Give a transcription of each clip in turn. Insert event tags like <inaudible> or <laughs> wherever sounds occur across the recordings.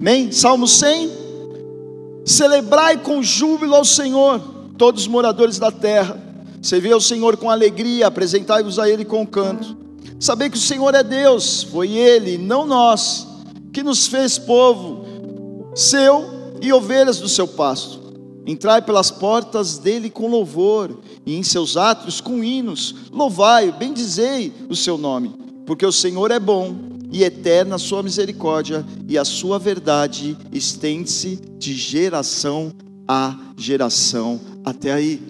Amém? Salmo 100. Celebrai com júbilo ao Senhor, todos os moradores da terra. Servi ao Senhor com alegria, apresentai-vos a Ele com canto. Sabei que o Senhor é Deus, foi Ele, não nós, que nos fez povo seu e ovelhas do seu pasto. Entrai pelas portas dele com louvor, e em seus átrios com hinos. Louvai, bendizei o seu nome, porque o Senhor é bom e eterna a sua misericórdia, e a sua verdade estende-se de geração a geração. Até aí.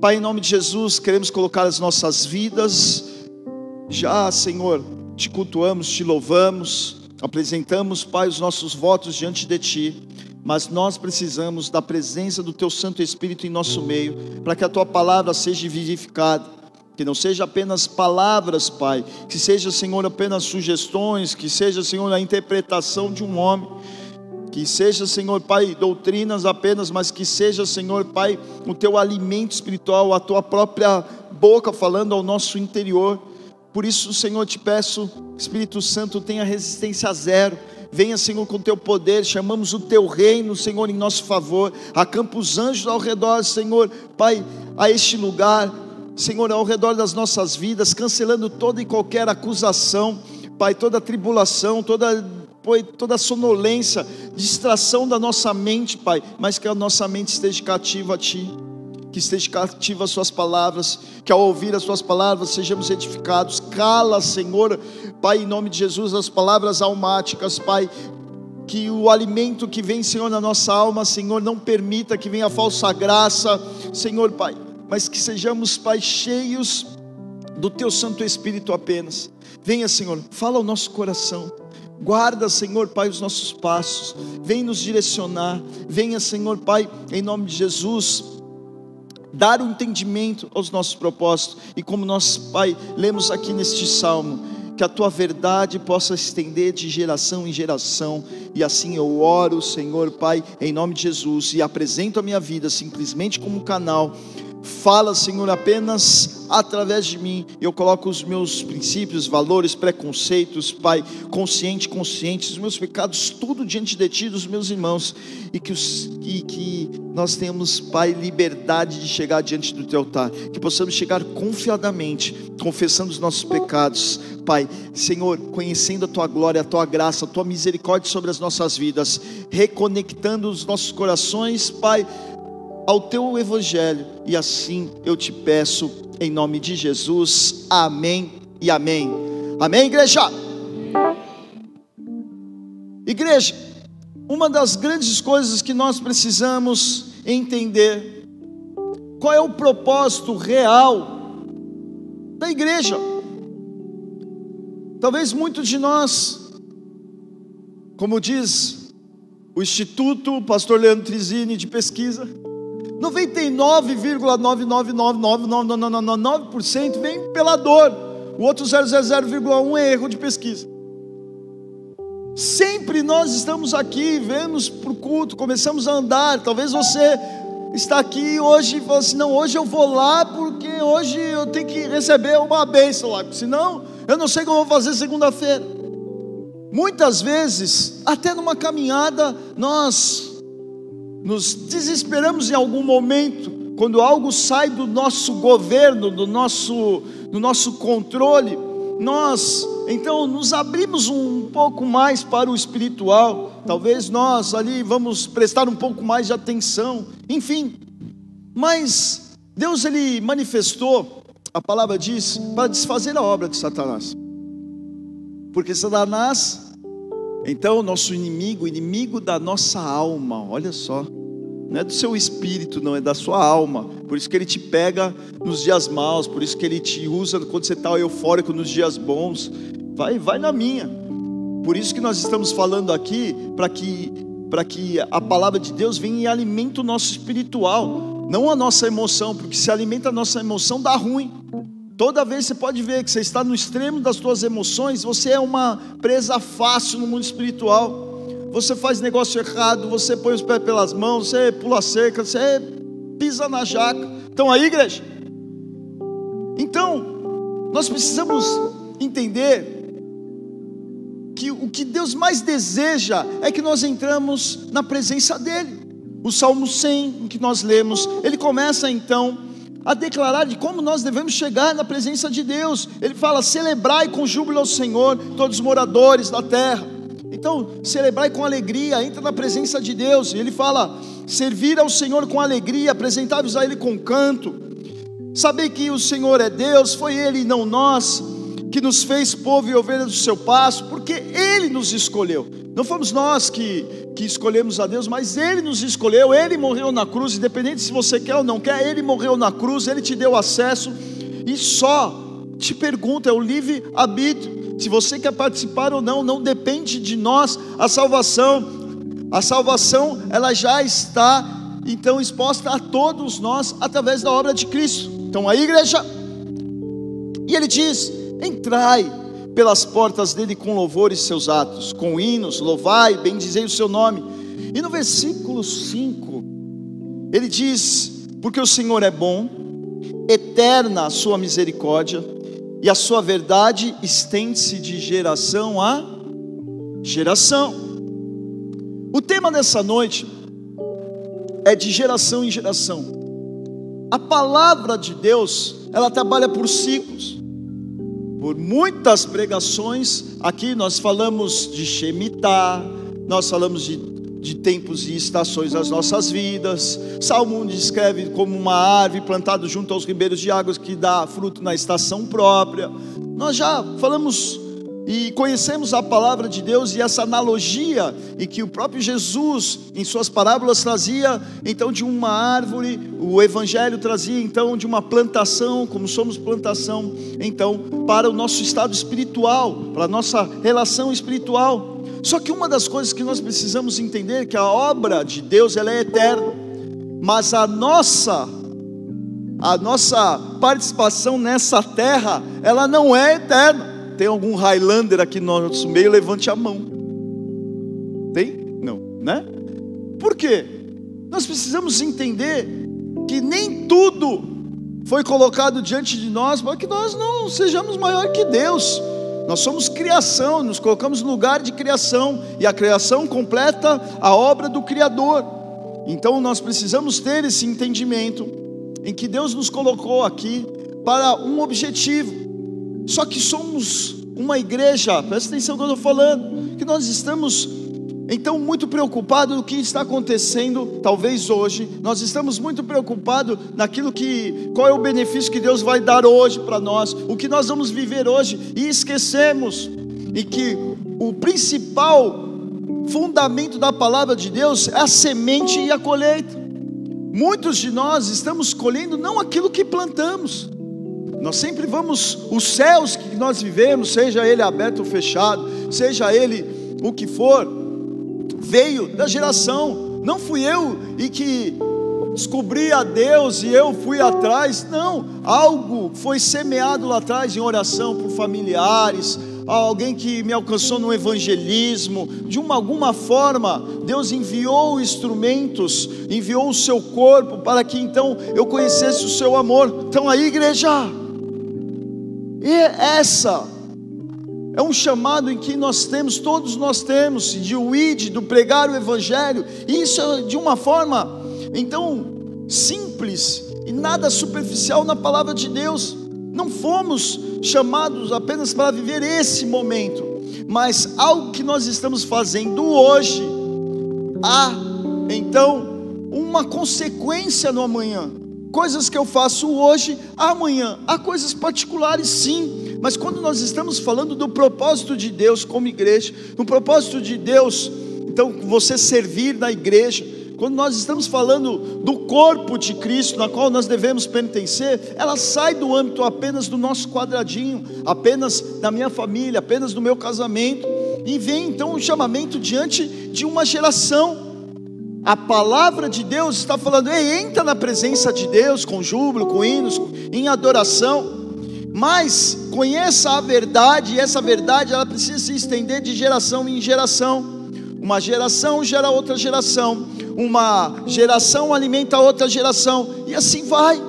Pai, em nome de Jesus, queremos colocar as nossas vidas, já, Senhor, te cultuamos, te louvamos, apresentamos, Pai, os nossos votos diante de Ti, mas nós precisamos da presença do Teu Santo Espírito em nosso meio, para que a Tua palavra seja vivificada que não seja apenas palavras, Pai, que seja, Senhor, apenas sugestões, que seja, Senhor, a interpretação de um homem, que seja, Senhor, Pai, doutrinas apenas, mas que seja, Senhor, Pai, o teu alimento espiritual, a tua própria boca falando ao nosso interior. Por isso, Senhor, te peço, Espírito Santo, tenha resistência a zero. Venha, Senhor, com teu poder, chamamos o teu reino, Senhor, em nosso favor. Acampa os anjos ao redor, Senhor, Pai, a este lugar Senhor, ao redor das nossas vidas, cancelando toda e qualquer acusação, Pai, toda tribulação, toda, toda sonolência, distração da nossa mente, Pai, mas que a nossa mente esteja cativa a Ti, que esteja cativa às Suas palavras, que ao ouvir as Suas palavras sejamos edificados. Cala, Senhor, Pai, em nome de Jesus, as palavras almáticas, Pai, que o alimento que vem, Senhor, na nossa alma, Senhor, não permita que venha falsa graça, Senhor, Pai mas que sejamos, Pai, cheios do Teu Santo Espírito apenas. Venha, Senhor, fala ao nosso coração. Guarda, Senhor, Pai, os nossos passos. Vem nos direcionar. Venha, Senhor, Pai, em nome de Jesus, dar o um entendimento aos nossos propósitos. E como nós, Pai, lemos aqui neste salmo, que a tua verdade possa estender de geração em geração. E assim eu oro, Senhor, Pai, em nome de Jesus, e apresento a minha vida simplesmente como um canal Fala, Senhor, apenas através de mim. Eu coloco os meus princípios, valores, preconceitos, Pai, consciente, consciente, os meus pecados, tudo diante de Ti, dos meus irmãos, e que, os, e que nós tenhamos, Pai, liberdade de chegar diante do Teu altar, que possamos chegar confiadamente, confessando os nossos pecados, Pai, Senhor, conhecendo a Tua glória, a Tua graça, a Tua misericórdia sobre as nossas vidas, reconectando os nossos corações, Pai ao teu evangelho, e assim eu te peço, em nome de Jesus, amém e amém. Amém, igreja? Igreja, uma das grandes coisas que nós precisamos entender, qual é o propósito real da igreja? Talvez muitos de nós, como diz o Instituto Pastor Leandro Trizini de Pesquisa, 99,9999999% vem pela dor. O outro 0,00,1 é erro de pesquisa. Sempre nós estamos aqui, vemos para o culto, começamos a andar. Talvez você está aqui hoje e fala assim: não, hoje eu vou lá porque hoje eu tenho que receber uma bênção lá, senão eu não sei como eu vou fazer segunda-feira. Muitas vezes, até numa caminhada, nós nos desesperamos em algum momento, quando algo sai do nosso governo, do nosso, do nosso controle, nós então nos abrimos um pouco mais para o espiritual, talvez nós ali vamos prestar um pouco mais de atenção, enfim, mas Deus ele manifestou, a palavra diz, para desfazer a obra de Satanás, porque Satanás então, nosso inimigo, inimigo da nossa alma, olha só, não é do seu espírito, não, é da sua alma. Por isso que ele te pega nos dias maus, por isso que ele te usa quando você está eufórico nos dias bons. Vai, vai na minha. Por isso que nós estamos falando aqui, para que, para que a palavra de Deus venha e alimente o nosso espiritual, não a nossa emoção, porque se alimenta a nossa emoção, dá ruim. Toda vez você pode ver que você está no extremo das suas emoções, você é uma presa fácil no mundo espiritual. Você faz negócio errado, você põe os pés pelas mãos, você pula cerca, você pisa na jaca. Estão aí, igreja? Então, nós precisamos entender que o que Deus mais deseja é que nós entramos na presença dEle. O Salmo 100, em que nós lemos, ele começa então a declarar de como nós devemos chegar na presença de Deus. Ele fala: celebrai com júbilo ao Senhor, todos os moradores da terra. Então, celebrai com alegria, entra na presença de Deus. Ele fala: servir ao Senhor com alegria, apresentar-vos a Ele com canto. Saber que o Senhor é Deus, foi Ele e não nós, que nos fez povo e ovelha do seu passo, porque Ele nos escolheu. Não fomos nós que, que escolhemos a Deus, mas Ele nos escolheu, Ele morreu na cruz, independente se você quer ou não quer, Ele morreu na cruz, Ele te deu acesso, e só te pergunta, é o livre arbítrio, se você quer participar ou não, não depende de nós, a salvação, a salvação, ela já está, então, exposta a todos nós, através da obra de Cristo, então a igreja, e Ele diz, entrai, pelas portas dele com louvores seus atos, com hinos, louvai, bendizei o seu nome. E no versículo 5, ele diz: Porque o Senhor é bom, eterna a sua misericórdia, e a sua verdade estende-se de geração a geração. O tema dessa noite é de geração em geração. A palavra de Deus, ela trabalha por ciclos por muitas pregações, aqui nós falamos de Shemitah, nós falamos de, de tempos e estações das nossas vidas. Salmo descreve como uma árvore plantada junto aos ribeiros de águas que dá fruto na estação própria. Nós já falamos e conhecemos a palavra de Deus e essa analogia e que o próprio Jesus em suas parábolas trazia então de uma árvore, o evangelho trazia então de uma plantação, como somos plantação, então para o nosso estado espiritual, para a nossa relação espiritual. Só que uma das coisas que nós precisamos entender é que a obra de Deus ela é eterna, mas a nossa a nossa participação nessa terra, ela não é eterna. Tem algum Highlander aqui no nosso meio? Levante a mão. Tem? Não, né? Por quê? Nós precisamos entender que nem tudo foi colocado diante de nós para que nós não sejamos maior que Deus. Nós somos criação, nos colocamos no lugar de criação, e a criação completa a obra do Criador. Então nós precisamos ter esse entendimento em que Deus nos colocou aqui para um objetivo. Só que somos uma igreja, presta atenção que eu estou falando, que nós estamos então muito preocupados no que está acontecendo, talvez hoje, nós estamos muito preocupados naquilo que, qual é o benefício que Deus vai dar hoje para nós, o que nós vamos viver hoje, e esquecemos, e que o principal fundamento da palavra de Deus é a semente e a colheita. Muitos de nós estamos colhendo não aquilo que plantamos, nós sempre vamos, os céus que nós vivemos, seja ele aberto ou fechado, seja ele o que for, veio da geração. Não fui eu e que descobri a Deus e eu fui atrás. Não, algo foi semeado lá atrás em oração por familiares, alguém que me alcançou no evangelismo, de uma alguma forma, Deus enviou instrumentos, enviou o seu corpo para que então eu conhecesse o seu amor. Então aí, igreja, e essa é um chamado em que nós temos, todos nós temos, de o do pregar o evangelho, e isso é de uma forma, então, simples e nada superficial na palavra de Deus. Não fomos chamados apenas para viver esse momento, mas algo que nós estamos fazendo hoje, há então uma consequência no amanhã. Coisas que eu faço hoje, amanhã. Há coisas particulares, sim. Mas quando nós estamos falando do propósito de Deus como igreja, no propósito de Deus, então você servir na igreja, quando nós estamos falando do corpo de Cristo, na qual nós devemos pertencer, ela sai do âmbito apenas do nosso quadradinho, apenas da minha família, apenas do meu casamento, e vem então o chamamento diante de uma geração a palavra de Deus está falando, ei, entra na presença de Deus com júbilo, com hinos, em adoração. Mas conheça a verdade, e essa verdade ela precisa se estender de geração em geração. Uma geração gera outra geração, uma geração alimenta outra geração, e assim vai.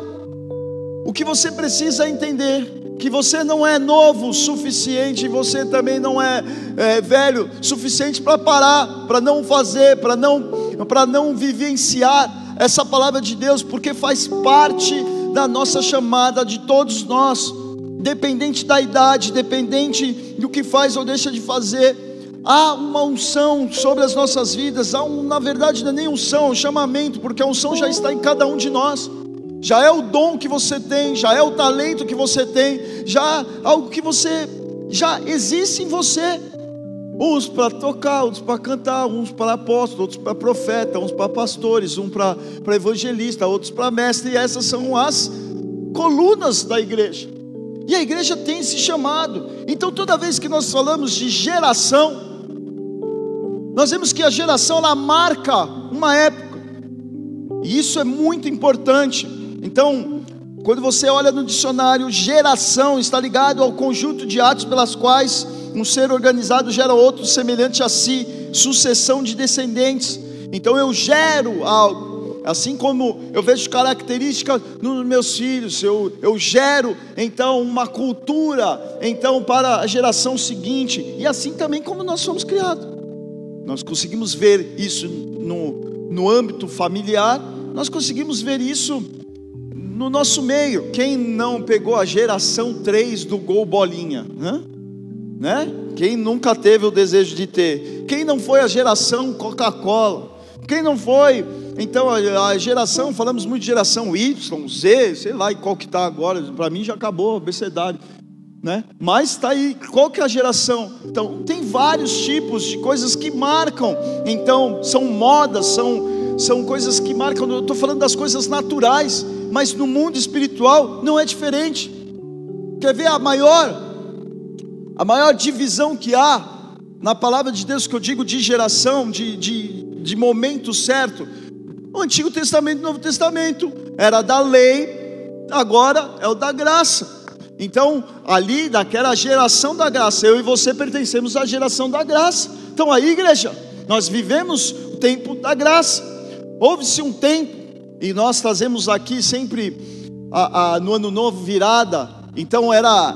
O que você precisa entender que você não é novo o suficiente, você também não é, é velho suficiente para parar, para não fazer, para não, para não vivenciar essa palavra de Deus, porque faz parte da nossa chamada de todos nós, dependente da idade, dependente do que faz ou deixa de fazer. Há uma unção sobre as nossas vidas, há um, na verdade não é nem unção, é um chamamento, porque a unção já está em cada um de nós já é o dom que você tem, já é o talento que você tem, já algo que você já existe em você. Uns para tocar, outros para cantar, uns para apóstolo, outros para profeta, uns para pastores, um para evangelista, outros para mestre, e essas são as colunas da igreja. E a igreja tem esse chamado. Então toda vez que nós falamos de geração, nós vemos que a geração ela marca uma época. E isso é muito importante. Então, quando você olha no dicionário, geração está ligado ao conjunto de atos pelas quais um ser organizado gera outro semelhante a si, sucessão de descendentes. Então eu gero algo, assim como eu vejo características nos meus filhos, eu, eu gero então uma cultura então para a geração seguinte, e assim também como nós somos criados. Nós conseguimos ver isso no, no âmbito familiar, nós conseguimos ver isso no nosso meio, quem não pegou a geração 3 do gol bolinha, né? Né? Quem nunca teve o desejo de ter? Quem não foi a geração Coca-Cola? Quem não foi? Então a geração, falamos muito de geração Y, Z, sei lá, e qual que está agora? Para mim já acabou, abecedário. Né? Mas está aí, qual que é a geração? Então, tem vários tipos de coisas que marcam. Então, são modas, são, são coisas que marcam. Eu estou falando das coisas naturais mas no mundo espiritual não é diferente. Quer ver a maior a maior divisão que há na palavra de Deus que eu digo de geração, de, de, de momento certo? O Antigo Testamento e o Novo Testamento era da lei, agora é o da graça. Então, ali daquela geração da graça, eu e você pertencemos à geração da graça. Então, aí, igreja, nós vivemos o tempo da graça. Houve-se um tempo e nós trazemos aqui sempre a, a, no ano novo virada. Então era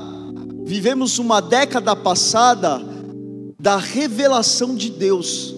vivemos uma década passada da revelação de Deus,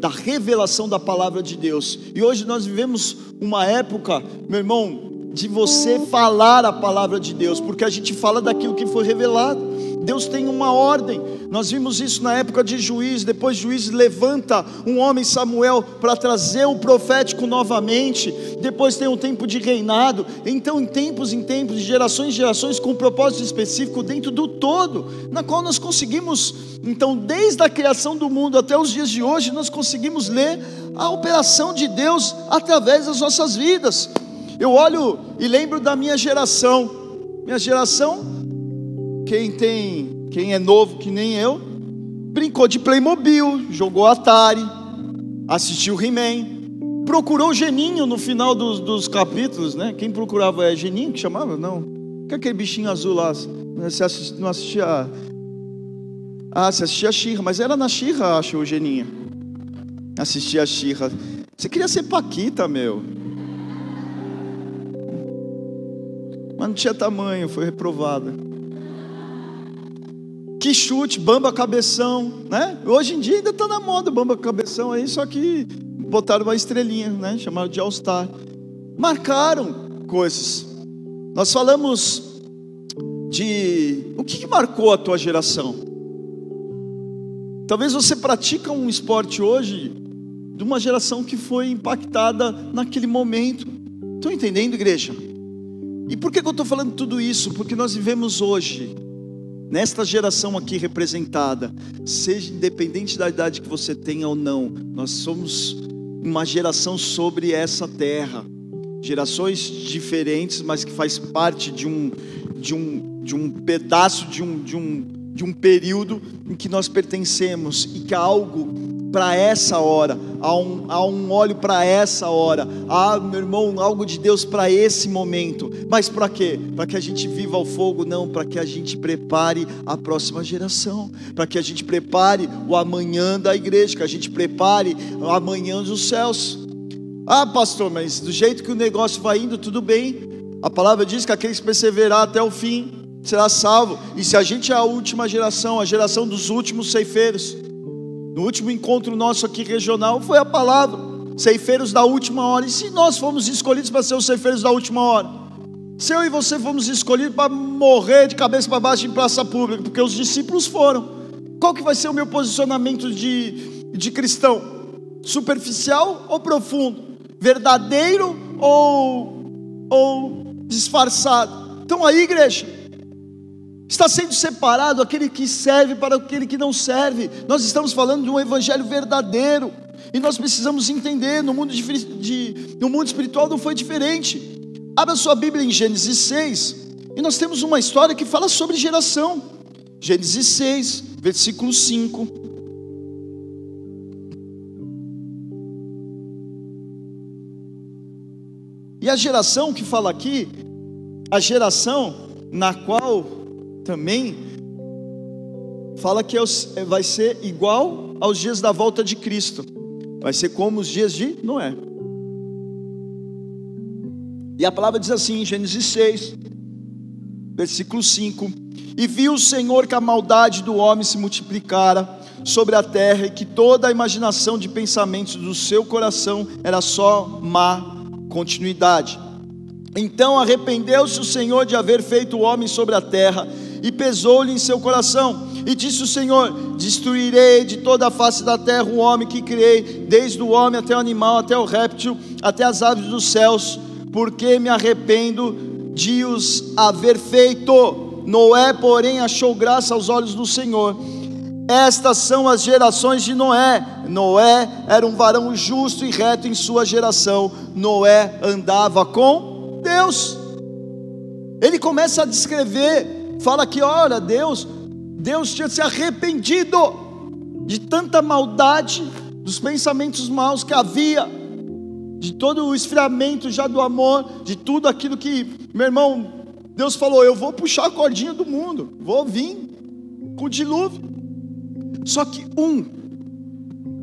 da revelação da palavra de Deus. E hoje nós vivemos uma época, meu irmão, de você falar a palavra de Deus, porque a gente fala daquilo que foi revelado. Deus tem uma ordem. Nós vimos isso na época de Juiz. Depois Juiz levanta um homem Samuel para trazer o profético novamente. Depois tem um tempo de reinado. Então, em tempos em tempos, de gerações em gerações, com um propósito específico dentro do todo, na qual nós conseguimos, então, desde a criação do mundo até os dias de hoje, nós conseguimos ler a operação de Deus através das nossas vidas. Eu olho e lembro da minha geração. Minha geração quem tem, quem é novo que nem eu, brincou de Playmobil, jogou Atari, assistiu He-Man, procurou Geninho no final dos, dos, capítulos, né? Quem procurava é Geninho que chamava? Não. Que é aquele bichinho azul lá? Você assist, não assistia. Ah, você assistia a Xirra, mas era na Xirra, acho, o Geninho. Assistia a Xirra. Você queria ser Paquita, meu. Mas não tinha tamanho, foi reprovada. Que chute, bamba cabeção, né? Hoje em dia ainda está na moda bamba cabeção aí, só que botaram uma estrelinha, né? Chamaram de All Star. Marcaram coisas. Nós falamos de o que, que marcou a tua geração. Talvez você pratica um esporte hoje de uma geração que foi impactada naquele momento. Estão entendendo, igreja? E por que, que eu estou falando tudo isso? Porque nós vivemos hoje nesta geração aqui representada, seja independente da idade que você tenha ou não, nós somos uma geração sobre essa terra. Gerações diferentes, mas que faz parte de um, de um, de um pedaço, de um, de, um, de um período em que nós pertencemos e que algo para essa hora, há um, há um óleo para essa hora, há, meu irmão, algo de Deus para esse momento. Mas para quê? Para que a gente viva ao fogo? Não, para que a gente prepare a próxima geração, para que a gente prepare o amanhã da igreja, que a gente prepare o amanhã dos céus. Ah, pastor, mas do jeito que o negócio vai indo, tudo bem. A palavra diz que aqueles que perseverar até o fim será salvo. E se a gente é a última geração, a geração dos últimos ceifeiros, no último encontro nosso aqui regional, foi a palavra, ceifeiros da última hora. E se nós fomos escolhidos para ser os ceifeiros da última hora? Se eu e você fomos escolhidos para morrer de cabeça para baixo em praça pública, porque os discípulos foram, qual que vai ser o meu posicionamento de, de cristão? Superficial ou profundo? Verdadeiro ou, ou disfarçado? Então aí, igreja, Está sendo separado aquele que serve para aquele que não serve. Nós estamos falando de um evangelho verdadeiro. E nós precisamos entender, no mundo, de, de, no mundo espiritual não foi diferente. Abra sua Bíblia em Gênesis 6. E nós temos uma história que fala sobre geração. Gênesis 6, versículo 5. E a geração que fala aqui, a geração na qual também fala que é é, vai ser igual aos dias da volta de Cristo, vai ser como os dias de Noé. E a palavra diz assim em Gênesis 6, versículo 5: E viu o Senhor que a maldade do homem se multiplicara sobre a terra e que toda a imaginação de pensamentos do seu coração era só má continuidade. Então arrependeu-se o Senhor de haver feito o homem sobre a terra e pesou-lhe em seu coração. E disse o Senhor: Destruirei de toda a face da terra o homem que criei, desde o homem até o animal, até o réptil, até as aves dos céus, porque me arrependo de os haver feito. Noé, porém, achou graça aos olhos do Senhor. Estas são as gerações de Noé. Noé era um varão justo e reto em sua geração. Noé andava com Deus. Ele começa a descrever fala que, olha, Deus, Deus tinha se arrependido de tanta maldade, dos pensamentos maus que havia, de todo o esfriamento já do amor, de tudo aquilo que, meu irmão, Deus falou: Eu vou puxar a cordinha do mundo, vou vir com o dilúvio. Só que um,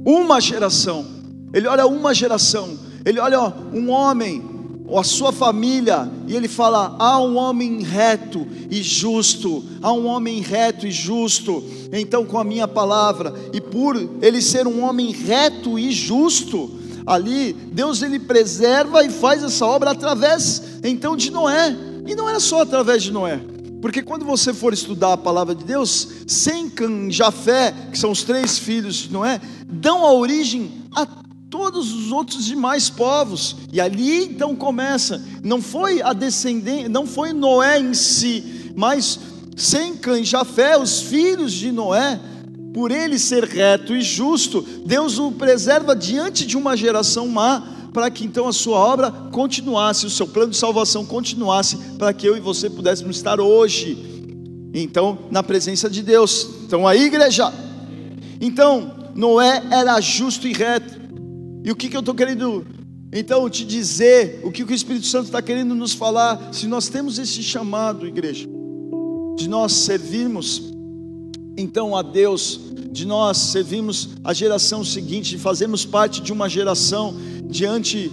uma geração, ele olha uma geração, ele olha ó, um homem ou a sua família, e ele fala: há um homem reto e justo, há um homem reto e justo. Então, com a minha palavra, e por ele ser um homem reto e justo, ali Deus ele preserva e faz essa obra através então de Noé. E não era só através de Noé. Porque quando você for estudar a palavra de Deus, Sem, Jafé, que são os três filhos de Noé, dão a origem a todos os outros demais povos. E ali então começa, não foi a descendência, não foi Noé em si, mas Sem, Cã e Jafé, os filhos de Noé, por ele ser reto e justo, Deus o preserva diante de uma geração má, para que então a sua obra continuasse, o seu plano de salvação continuasse, para que eu e você pudéssemos estar hoje, então, na presença de Deus. Então, a igreja. Então, Noé era justo e reto, e o que, que eu estou querendo então te dizer, o que o Espírito Santo está querendo nos falar, se nós temos esse chamado, igreja, de nós servirmos então a Deus, de nós servirmos a geração seguinte, de fazermos parte de uma geração diante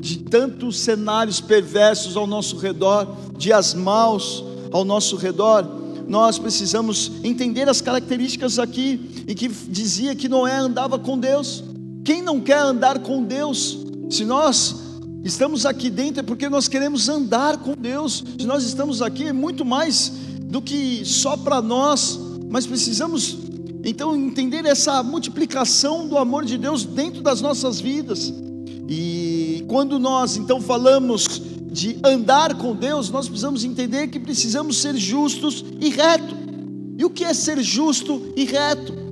de tantos cenários perversos ao nosso redor, dias maus ao nosso redor, nós precisamos entender as características aqui, e que dizia que Noé andava com Deus. Quem não quer andar com Deus? Se nós estamos aqui dentro é porque nós queremos andar com Deus. Se nós estamos aqui é muito mais do que só para nós, mas precisamos então entender essa multiplicação do amor de Deus dentro das nossas vidas. E quando nós então falamos de andar com Deus, nós precisamos entender que precisamos ser justos e reto. E o que é ser justo e reto?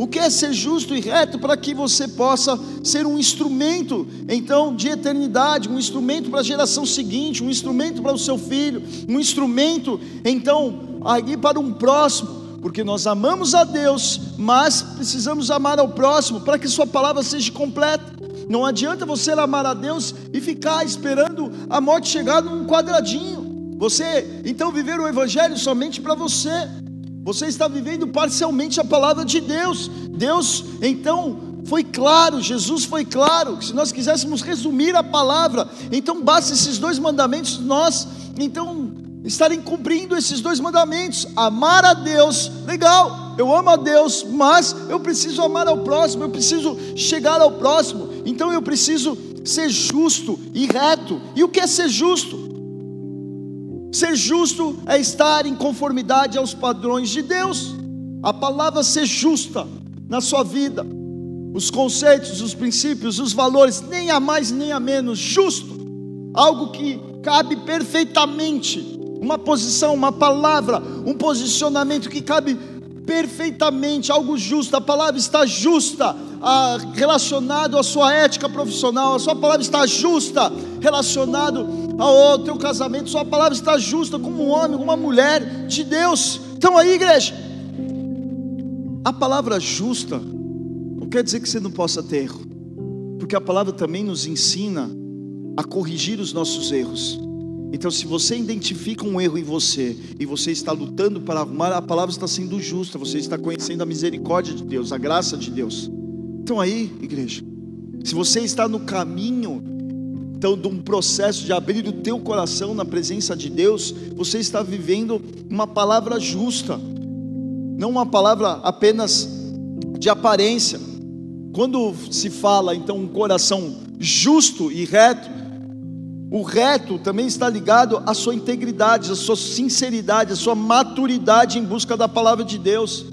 O que é ser justo e reto para que você possa ser um instrumento, então, de eternidade, um instrumento para a geração seguinte, um instrumento para o seu filho, um instrumento, então, aí para um próximo, porque nós amamos a Deus, mas precisamos amar ao próximo para que Sua palavra seja completa. Não adianta você amar a Deus e ficar esperando a morte chegar num quadradinho. Você, então, viver o Evangelho somente para você. Você está vivendo parcialmente a palavra de Deus. Deus, então, foi claro, Jesus foi claro. Se nós quiséssemos resumir a palavra, então basta esses dois mandamentos, nós, então, estarem cumprindo esses dois mandamentos: amar a Deus, legal, eu amo a Deus, mas eu preciso amar ao próximo, eu preciso chegar ao próximo, então eu preciso ser justo e reto. E o que é ser justo? Ser justo é estar em conformidade aos padrões de Deus. A palavra ser justa na sua vida, os conceitos, os princípios, os valores, nem a mais nem a menos, justo, algo que cabe perfeitamente, uma posição, uma palavra, um posicionamento que cabe perfeitamente, algo justo, a palavra está justa, ah, relacionado à sua ética profissional, a sua palavra está justa, relacionado ao teu casamento, sua palavra está justa como um homem, como uma mulher de Deus. Então aí, igreja, a palavra justa não quer dizer que você não possa ter erro, porque a palavra também nos ensina a corrigir os nossos erros. Então, se você identifica um erro em você e você está lutando para arrumar, a palavra está sendo justa, você está conhecendo a misericórdia de Deus, a graça de Deus. Então, aí, igreja, se você está no caminho então, de um processo de abrir o teu coração na presença de Deus, você está vivendo uma palavra justa, não uma palavra apenas de aparência. Quando se fala então um coração justo e reto, o reto também está ligado à sua integridade, à sua sinceridade, à sua maturidade em busca da palavra de Deus.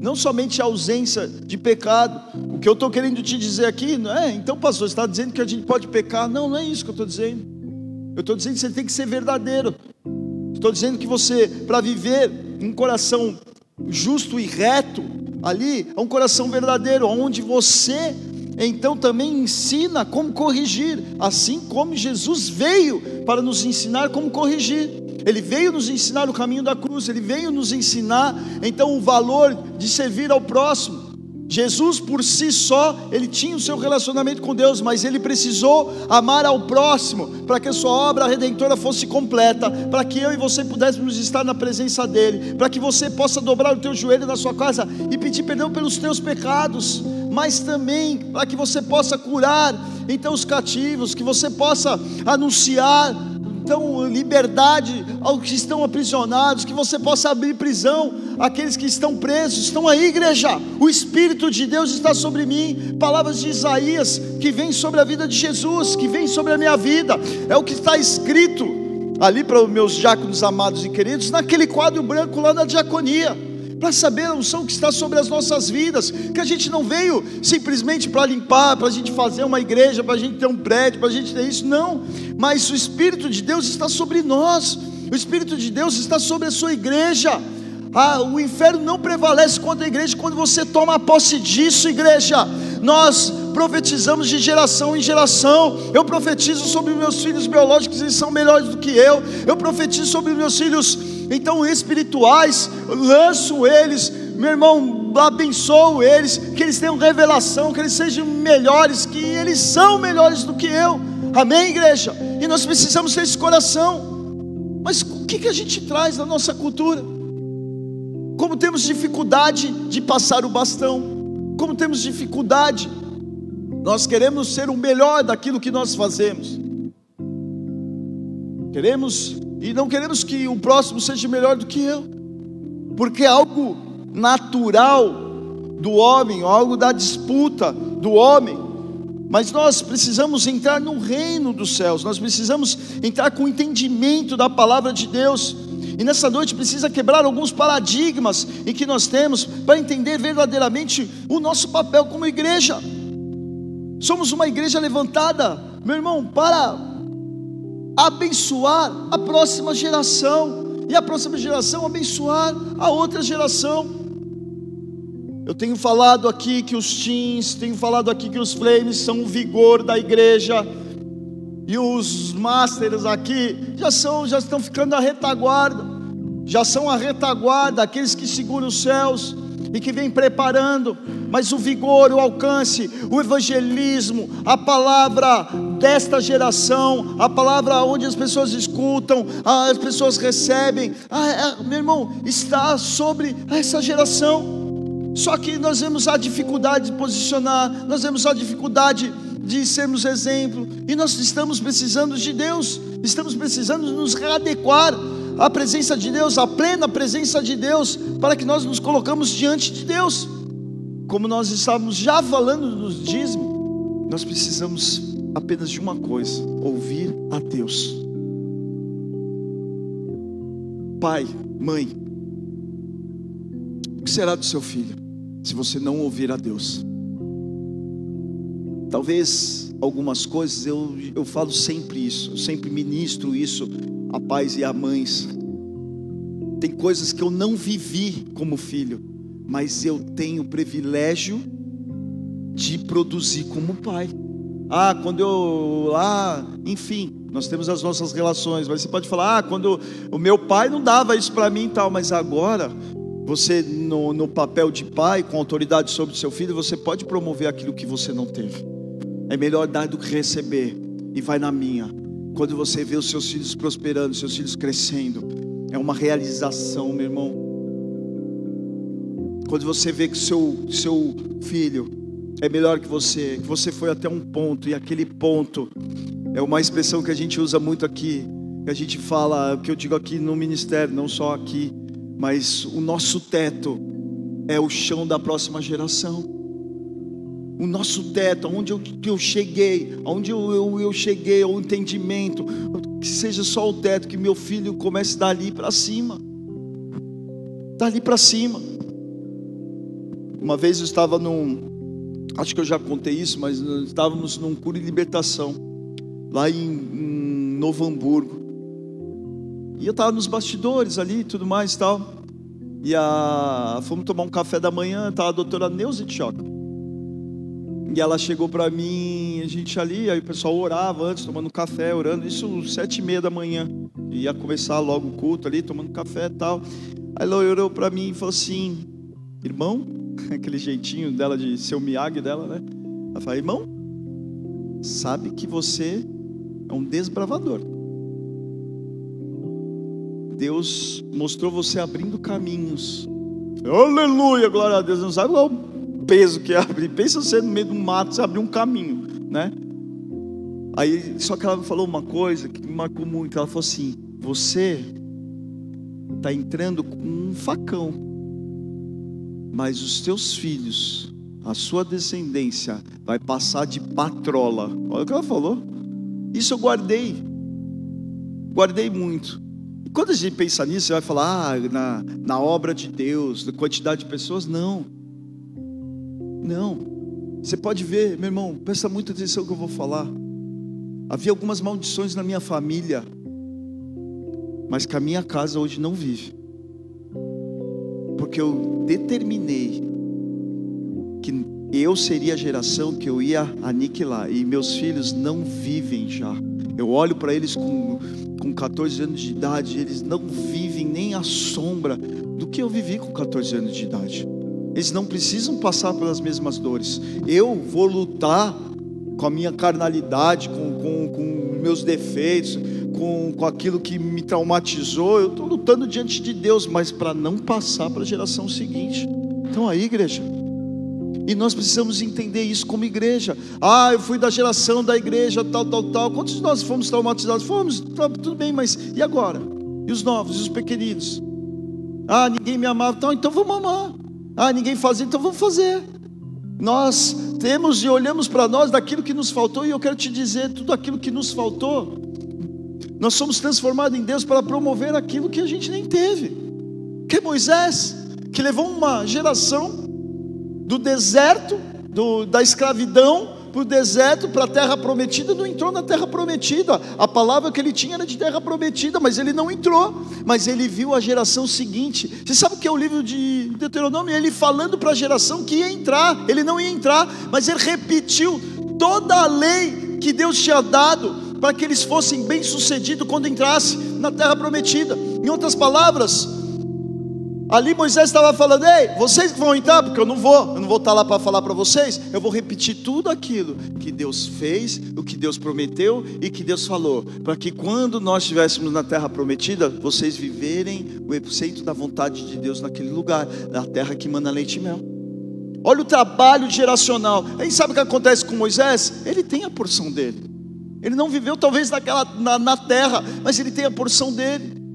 Não somente a ausência de pecado. Que eu estou querendo te dizer aqui, não é? Então, pastor, você está dizendo que a gente pode pecar? Não, não é isso que eu estou dizendo. Eu estou dizendo que você tem que ser verdadeiro. Estou dizendo que você, para viver um coração justo e reto, ali é um coração verdadeiro, onde você então também ensina como corrigir, assim como Jesus veio para nos ensinar como corrigir. Ele veio nos ensinar o caminho da cruz, ele veio nos ensinar então o valor de servir ao próximo. Jesus por si só, ele tinha o seu relacionamento com Deus, mas ele precisou amar ao próximo para que a sua obra redentora fosse completa, para que eu e você pudéssemos estar na presença dele, para que você possa dobrar o teu joelho na sua casa e pedir perdão pelos teus pecados mas também para que você possa curar então os cativos, que você possa anunciar então liberdade aos que estão aprisionados, que você possa abrir prisão àqueles que estão presos. Estão aí, igreja. O Espírito de Deus está sobre mim. Palavras de Isaías que vem sobre a vida de Jesus, que vem sobre a minha vida. É o que está escrito ali para os meus diáconos amados e queridos, naquele quadro branco lá na diaconia para saber a unção que está sobre as nossas vidas, que a gente não veio simplesmente para limpar, para a gente fazer uma igreja, para a gente ter um prédio, para a gente ter isso, não, mas o Espírito de Deus está sobre nós, o Espírito de Deus está sobre a sua igreja. Ah, o inferno não prevalece contra a igreja quando você toma posse disso, igreja. Nós profetizamos de geração em geração. Eu profetizo sobre meus filhos biológicos, eles são melhores do que eu. Eu profetizo sobre meus filhos então espirituais, lanço eles, meu irmão, abençoo eles, que eles tenham revelação, que eles sejam melhores, que eles são melhores do que eu. Amém, igreja? E nós precisamos ter esse coração. Mas o que, que a gente traz da nossa cultura? Como temos dificuldade de passar o bastão, como temos dificuldade, nós queremos ser o melhor daquilo que nós fazemos, queremos e não queremos que o próximo seja melhor do que eu, porque é algo natural do homem, algo da disputa do homem. Mas nós precisamos entrar no reino dos céus, nós precisamos entrar com o entendimento da palavra de Deus. E nessa noite precisa quebrar alguns paradigmas em que nós temos para entender verdadeiramente o nosso papel como igreja. Somos uma igreja levantada, meu irmão, para abençoar a próxima geração, e a próxima geração abençoar a outra geração. Eu tenho falado aqui que os teens, tenho falado aqui que os flames são o vigor da igreja, e os masters aqui já são, já estão ficando a retaguarda, já são a retaguarda, aqueles que seguram os céus e que vem preparando, mas o vigor, o alcance, o evangelismo, a palavra desta geração, a palavra onde as pessoas escutam, as pessoas recebem, meu irmão, está sobre essa geração. Só que nós vemos a dificuldade de posicionar, nós vemos a dificuldade de sermos exemplo, e nós estamos precisando de Deus, estamos precisando nos readequar a presença de Deus, a plena presença de Deus, para que nós nos colocamos diante de Deus. Como nós estávamos já falando nos dízimos, nós precisamos apenas de uma coisa: ouvir a Deus. Pai, mãe, o que será do seu filho se você não ouvir a Deus? Talvez algumas coisas eu, eu falo sempre isso, eu sempre ministro isso a pais e a mães. Tem coisas que eu não vivi como filho, mas eu tenho o privilégio de produzir como pai. Ah, quando eu lá, ah, enfim, nós temos as nossas relações, mas você pode falar, ah, quando o meu pai não dava isso para mim e tal, mas agora você no, no papel de pai, com autoridade sobre o seu filho, você pode promover aquilo que você não teve. É melhor dar do que receber. E vai na minha. Quando você vê os seus filhos prosperando, seus filhos crescendo, é uma realização, meu irmão. Quando você vê que seu seu filho é melhor que você, que você foi até um ponto e aquele ponto é uma expressão que a gente usa muito aqui, que a gente fala, que eu digo aqui no ministério, não só aqui, mas o nosso teto é o chão da próxima geração o nosso teto, aonde eu, eu cheguei, aonde eu, eu, eu cheguei, o entendimento, que seja só o teto, que meu filho comece dali para cima, dali para cima. Uma vez eu estava num, acho que eu já contei isso, mas estávamos num cura de libertação, lá em, em Novo Hamburgo, e eu estava nos bastidores ali tudo mais e tal, e a, fomos tomar um café da manhã, estava a doutora Neuza de Choca, e ela chegou para mim, a gente ali, aí o pessoal orava antes, tomando café, orando, isso sete e meia da manhã. Ia começar logo o culto ali, tomando café e tal. Aí ela orou para mim e falou assim, irmão, <laughs> aquele jeitinho dela de ser o Miyagi dela, né? Ela falou, irmão, sabe que você é um desbravador. Deus mostrou você abrindo caminhos. Aleluia, glória a Deus. Não sabe qual peso que é abrir. Pensa você no meio do mato, você abrir um caminho, né? Aí, só que ela falou uma coisa que me marcou muito. Ela falou assim: Você está entrando com um facão, mas os teus filhos, a sua descendência, vai passar de patrola. Olha o que ela falou. Isso eu guardei, guardei muito. E quando a gente pensa nisso, você vai falar ah, na, na obra de Deus, na quantidade de pessoas. Não. Não. Você pode ver, meu irmão, presta muita atenção no que eu vou falar. Havia algumas maldições na minha família, mas que a minha casa hoje não vive. Porque eu determinei que eu seria a geração que eu ia aniquilar, e meus filhos não vivem já. Eu olho para eles com, com 14 anos de idade, eles não vivem nem a sombra do que eu vivi com 14 anos de idade. Eles não precisam passar pelas mesmas dores. Eu vou lutar com a minha carnalidade, com, com, com meus defeitos, com, com aquilo que me traumatizou. Eu estou lutando diante de Deus, mas para não passar para a geração seguinte. Então aí, igreja. E nós precisamos entender isso como igreja. Ah, eu fui da geração da igreja, tal, tal, tal. Quantos de nós fomos traumatizados? Fomos, tá, tudo bem, mas e agora? E os novos, e os pequeninos? Ah, ninguém me amava. Então, então vamos amar. Ah, ninguém fazia, então vamos fazer. Nós temos e olhamos para nós daquilo que nos faltou, e eu quero te dizer: tudo aquilo que nos faltou, nós somos transformados em Deus para promover aquilo que a gente nem teve. Que Moisés, que levou uma geração do deserto, do, da escravidão, para o deserto, para a terra prometida, não entrou na terra prometida. A palavra que ele tinha era de terra prometida, mas ele não entrou. Mas ele viu a geração seguinte. Você sabe o que é o livro de Deuteronômio? Ele falando para a geração que ia entrar, ele não ia entrar, mas ele repetiu toda a lei que Deus tinha dado para que eles fossem bem-sucedidos quando entrasse na terra prometida. Em outras palavras, Ali Moisés estava falando: Ei, vocês vão entrar, porque eu não vou, eu não vou estar lá para falar para vocês. Eu vou repetir tudo aquilo que Deus fez, o que Deus prometeu e que Deus falou, para que quando nós estivéssemos na terra prometida, vocês viverem o epicentro da vontade de Deus naquele lugar, na terra que manda leite e mel. Olha o trabalho geracional. Aí sabe o que acontece com Moisés? Ele tem a porção dele. Ele não viveu talvez naquela, na, na terra, mas ele tem a porção dele.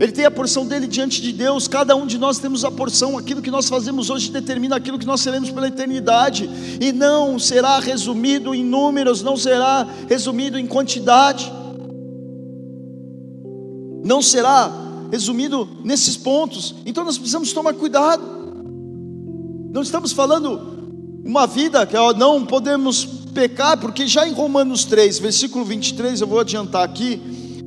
Ele tem a porção dele diante de Deus, cada um de nós temos a porção, aquilo que nós fazemos hoje determina aquilo que nós seremos pela eternidade, e não será resumido em números, não será resumido em quantidade, não será resumido nesses pontos, então nós precisamos tomar cuidado, não estamos falando uma vida que não podemos pecar, porque já em Romanos 3, versículo 23, eu vou adiantar aqui,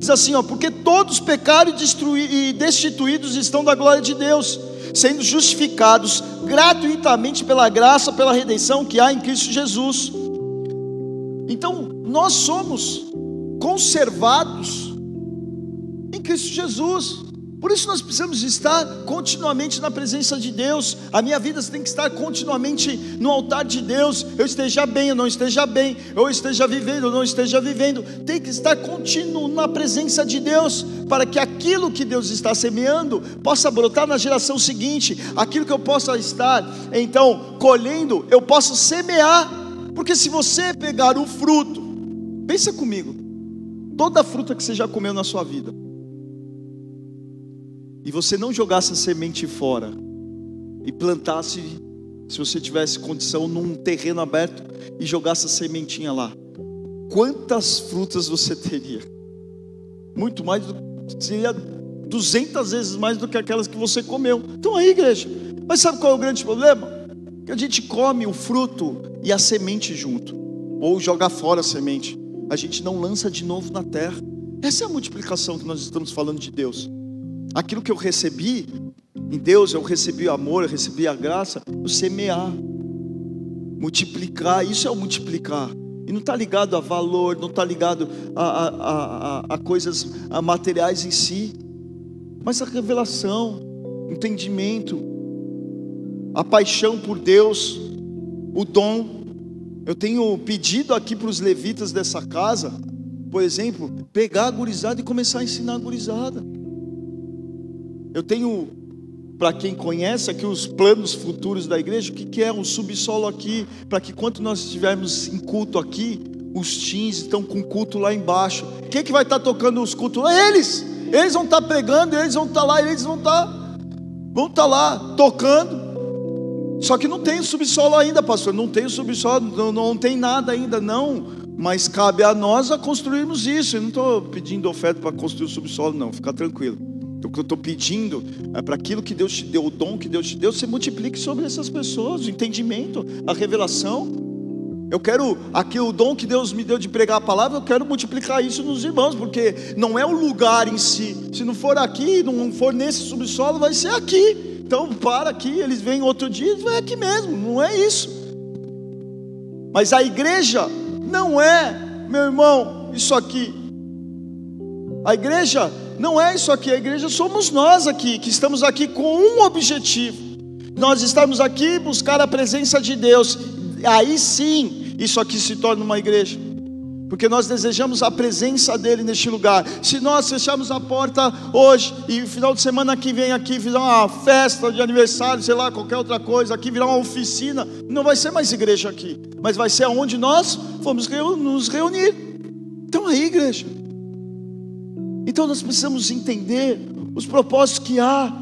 Diz assim, ó, porque todos pecaram e, e destituídos estão da glória de Deus, sendo justificados gratuitamente pela graça, pela redenção que há em Cristo Jesus. Então, nós somos conservados em Cristo Jesus. Por isso nós precisamos estar continuamente na presença de Deus. A minha vida tem que estar continuamente no altar de Deus. Eu esteja bem, eu não esteja bem, eu esteja vivendo, eu não esteja vivendo. Tem que estar contínuo na presença de Deus, para que aquilo que Deus está semeando possa brotar na geração seguinte. Aquilo que eu possa estar, então, colhendo, eu posso semear. Porque se você pegar o fruto, pensa comigo, toda fruta que você já comeu na sua vida, e você não jogasse a semente fora e plantasse, se você tivesse condição, num terreno aberto e jogasse a sementinha lá, quantas frutas você teria? Muito mais, do, seria 200 vezes mais do que aquelas que você comeu. Então aí, igreja, mas sabe qual é o grande problema? Que a gente come o fruto e a semente junto, ou joga fora a semente, a gente não lança de novo na terra. Essa é a multiplicação que nós estamos falando de Deus. Aquilo que eu recebi em Deus, eu recebi o amor, eu recebi a graça, o semear, multiplicar, isso é o multiplicar. E não está ligado a valor, não está ligado a, a, a, a coisas a materiais em si, mas a revelação, entendimento, a paixão por Deus, o dom. Eu tenho pedido aqui para os levitas dessa casa, por exemplo, pegar a gurizada e começar a ensinar a gurizada. Eu tenho, para quem conhece aqui, os planos futuros da igreja, o que, é um subsolo aqui, para que quando nós estivermos em culto aqui, os teens estão com culto lá embaixo. Quem que vai estar tá tocando os cultos? Eles! Eles vão estar tá pregando, eles vão estar tá lá, eles vão estar, vão estar lá tocando. Só que não tem subsolo ainda, pastor. Não tem subsolo, não, não tem nada ainda, não. Mas cabe a nós a construirmos isso. Eu não estou pedindo oferta para construir o subsolo, não. Fica tranquilo. O que eu estou pedindo é para aquilo que Deus te deu, o dom que Deus te deu, você multiplique sobre essas pessoas, o entendimento, a revelação. Eu quero aqui o dom que Deus me deu de pregar a palavra, eu quero multiplicar isso nos irmãos, porque não é o lugar em si. Se não for aqui, não for nesse subsolo, vai ser aqui. Então para aqui, eles vêm outro dia, vai aqui mesmo. Não é isso. Mas a igreja não é, meu irmão, isso aqui. A igreja não é isso aqui, a igreja somos nós aqui, que estamos aqui com um objetivo. Nós estamos aqui buscar a presença de Deus. Aí sim, isso aqui se torna uma igreja. Porque nós desejamos a presença dele neste lugar. Se nós fecharmos a porta hoje e final de semana que vem aqui virar uma festa de aniversário, sei lá, qualquer outra coisa, aqui virar uma oficina, não vai ser mais igreja aqui, mas vai ser aonde nós vamos nos reunir. Então aí, igreja, então nós precisamos entender os propósitos que há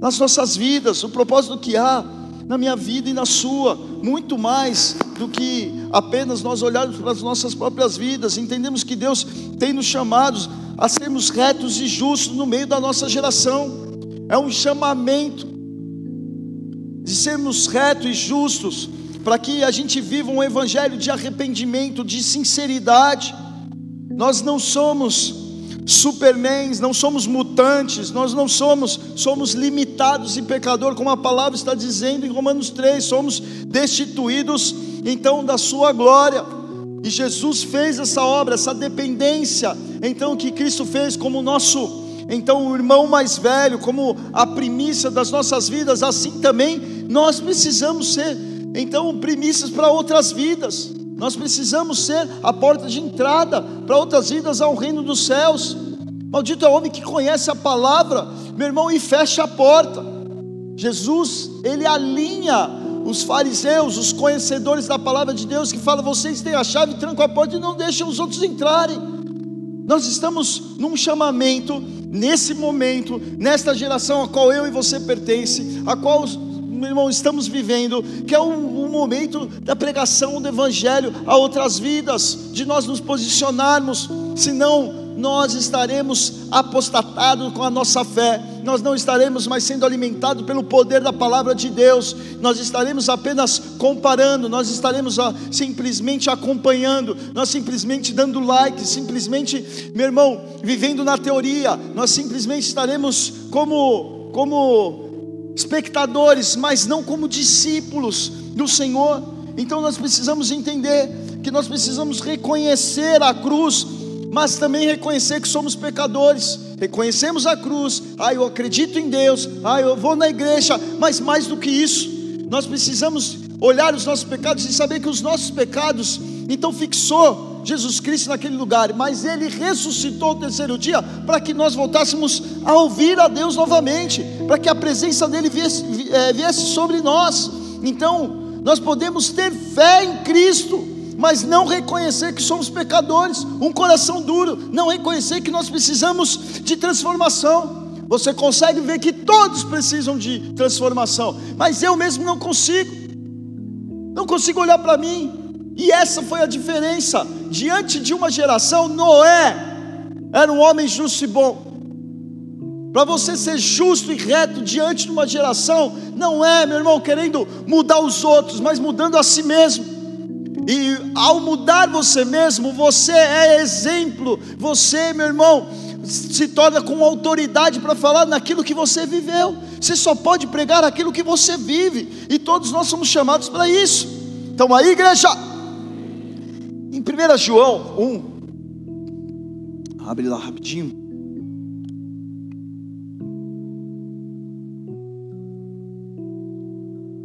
nas nossas vidas, o propósito que há na minha vida e na sua, muito mais do que apenas nós olharmos para as nossas próprias vidas, entendemos que Deus tem nos chamados a sermos retos e justos no meio da nossa geração, é um chamamento de sermos retos e justos, para que a gente viva um evangelho de arrependimento, de sinceridade. Nós não somos supermens, não somos mutantes, nós não somos, somos limitados e pecador, como a palavra está dizendo em Romanos 3, somos destituídos então da sua glória. E Jesus fez essa obra, essa dependência, então que Cristo fez como nosso, então o irmão mais velho, como a primícia das nossas vidas, assim também nós precisamos ser, então primícias para outras vidas. Nós precisamos ser a porta de entrada para outras vidas ao reino dos céus. Maldito é o homem que conhece a palavra, meu irmão, e fecha a porta. Jesus, ele alinha os fariseus, os conhecedores da palavra de Deus, que fala: vocês têm a chave, trancam a porta e não deixam os outros entrarem. Nós estamos num chamamento nesse momento, nesta geração a qual eu e você pertence, a qual meu irmão, estamos vivendo, que é um, um, momento da pregação do Evangelho a outras vidas, de nós nos posicionarmos, senão nós estaremos apostatados com a nossa fé, nós não estaremos mais sendo alimentados pelo poder da palavra de Deus, nós estaremos apenas comparando, nós estaremos ó, simplesmente acompanhando, nós simplesmente dando like, simplesmente, meu irmão, vivendo na teoria, nós simplesmente estaremos como, como espectadores, mas não como discípulos do Senhor. Então nós precisamos entender que nós precisamos reconhecer a cruz mas também reconhecer que somos pecadores. Reconhecemos a cruz, ah, eu acredito em Deus, ah, eu vou na igreja, mas mais do que isso, nós precisamos olhar os nossos pecados e saber que os nossos pecados, então fixou Jesus Cristo naquele lugar, mas ele ressuscitou o terceiro dia para que nós voltássemos a ouvir a Deus novamente, para que a presença dele viesse, é, viesse sobre nós. Então, nós podemos ter fé em Cristo mas não reconhecer que somos pecadores, um coração duro, não reconhecer que nós precisamos de transformação. Você consegue ver que todos precisam de transformação, mas eu mesmo não consigo, não consigo olhar para mim, e essa foi a diferença. Diante de uma geração, Noé era um homem justo e bom. Para você ser justo e reto diante de uma geração, não é, meu irmão, querendo mudar os outros, mas mudando a si mesmo. E ao mudar você mesmo, você é exemplo. Você, meu irmão, se torna com autoridade para falar naquilo que você viveu. Você só pode pregar aquilo que você vive. E todos nós somos chamados para isso. Então aí, igreja. Em 1 João 1. Abre lá rapidinho.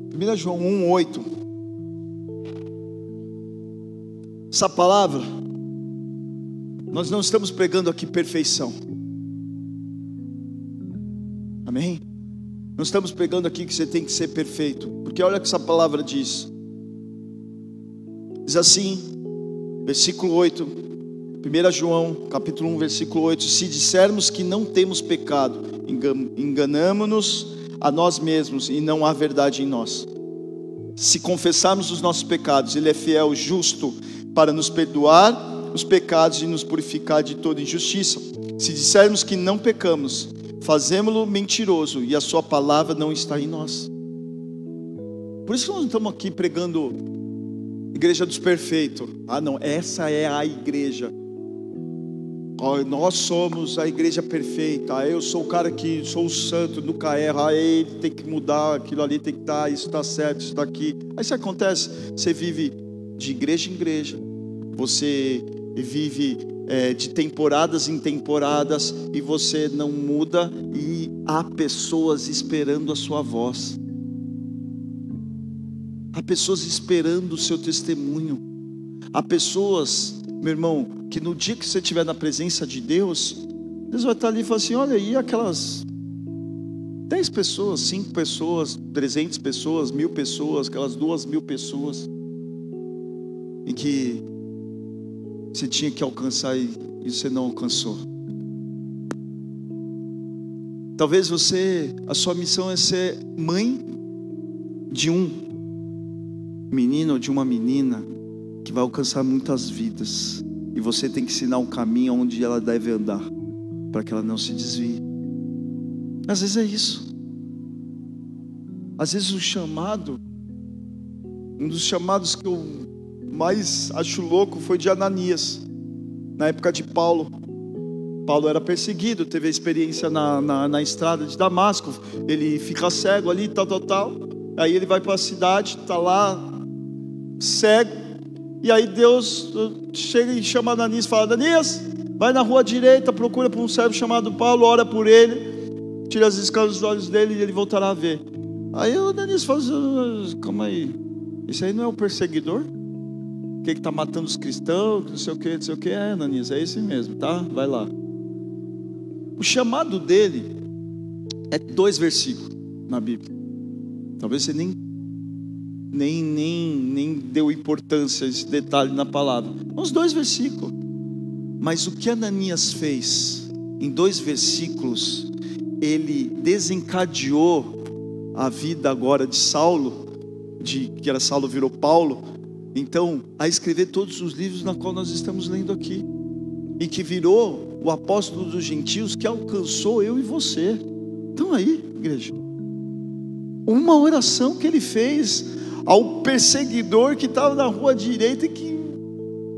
Primeira João 1, 8. Essa palavra, nós não estamos pregando aqui perfeição. Amém? Não estamos pregando aqui que você tem que ser perfeito, porque olha o que essa palavra diz. Diz assim, versículo 8, 1 João, capítulo 1, versículo 8: Se dissermos que não temos pecado, enganamos-nos a nós mesmos e não há verdade em nós. Se confessarmos os nossos pecados, Ele é fiel, justo para nos perdoar os pecados e nos purificar de toda injustiça. Se dissermos que não pecamos, fazemos-lo mentiroso e a sua palavra não está em nós. Por isso que nós estamos aqui pregando igreja dos perfeitos. Ah, não, essa é a igreja. Oh, nós somos a igreja perfeita. Ah, eu sou o cara que sou o santo, nunca erro. Ah, ele tem que mudar, aquilo ali tem que estar, isso está certo, isso está aqui. Aí isso acontece, você vive de igreja em igreja, você vive é, de temporadas em temporadas e você não muda, e há pessoas esperando a sua voz, há pessoas esperando o seu testemunho, há pessoas, meu irmão, que no dia que você estiver na presença de Deus, Deus vai estar ali e falar assim: olha aí aquelas 10 pessoas, 5 pessoas, 300 pessoas, mil pessoas, aquelas duas mil pessoas em que você tinha que alcançar e, você não alcançou. Talvez você, a sua missão é ser mãe de um menino ou de uma menina que vai alcançar muitas vidas. E você tem que ensinar o caminho onde ela deve andar, para que ela não se desvie. Às vezes é isso. Às vezes o chamado, um dos chamados que eu mais acho louco foi de Ananias, na época de Paulo. Paulo era perseguido, teve a experiência na, na, na estrada de Damasco. Ele fica cego ali, tal, tal, tal. Aí ele vai para a cidade, está lá, cego. E aí Deus chega e chama Ananias e fala: Ananias, vai na rua direita, procura por um servo chamado Paulo, ora por ele, tira as escalas dos olhos dele e ele voltará a ver. Aí o Ananias fala: Calma aí, isso aí não é o perseguidor? que está matando os cristãos, não sei o que, não sei o que. É, Ananias, é esse mesmo, tá? Vai lá. O chamado dele é dois versículos na Bíblia. Talvez você nem, nem, nem, nem deu importância a esse detalhe na palavra. Uns dois versículos. Mas o que Ananias fez em dois versículos, ele desencadeou a vida agora de Saulo, de que era Saulo virou Paulo, então a escrever todos os livros na qual nós estamos lendo aqui, e que virou o apóstolo dos gentios que alcançou eu e você. Então aí, igreja, uma oração que ele fez ao perseguidor que estava na rua direita que,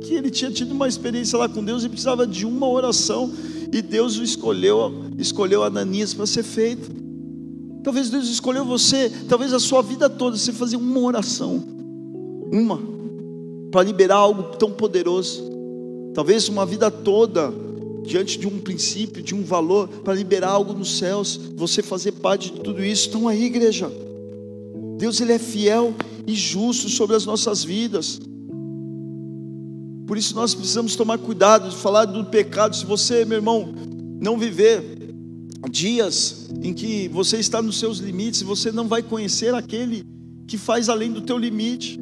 que ele tinha tido uma experiência lá com Deus e precisava de uma oração e Deus o escolheu, escolheu Ananias para ser feito. Talvez Deus escolheu você, talvez a sua vida toda você fazer uma oração, uma, para liberar algo tão poderoso. Talvez uma vida toda diante de um princípio, de um valor, para liberar algo nos céus, você fazer parte de tudo isso. Estão aí, igreja. Deus ele é fiel e justo sobre as nossas vidas. Por isso nós precisamos tomar cuidado de falar do pecado. Se você, meu irmão, não viver dias em que você está nos seus limites, você não vai conhecer aquele que faz além do teu limite,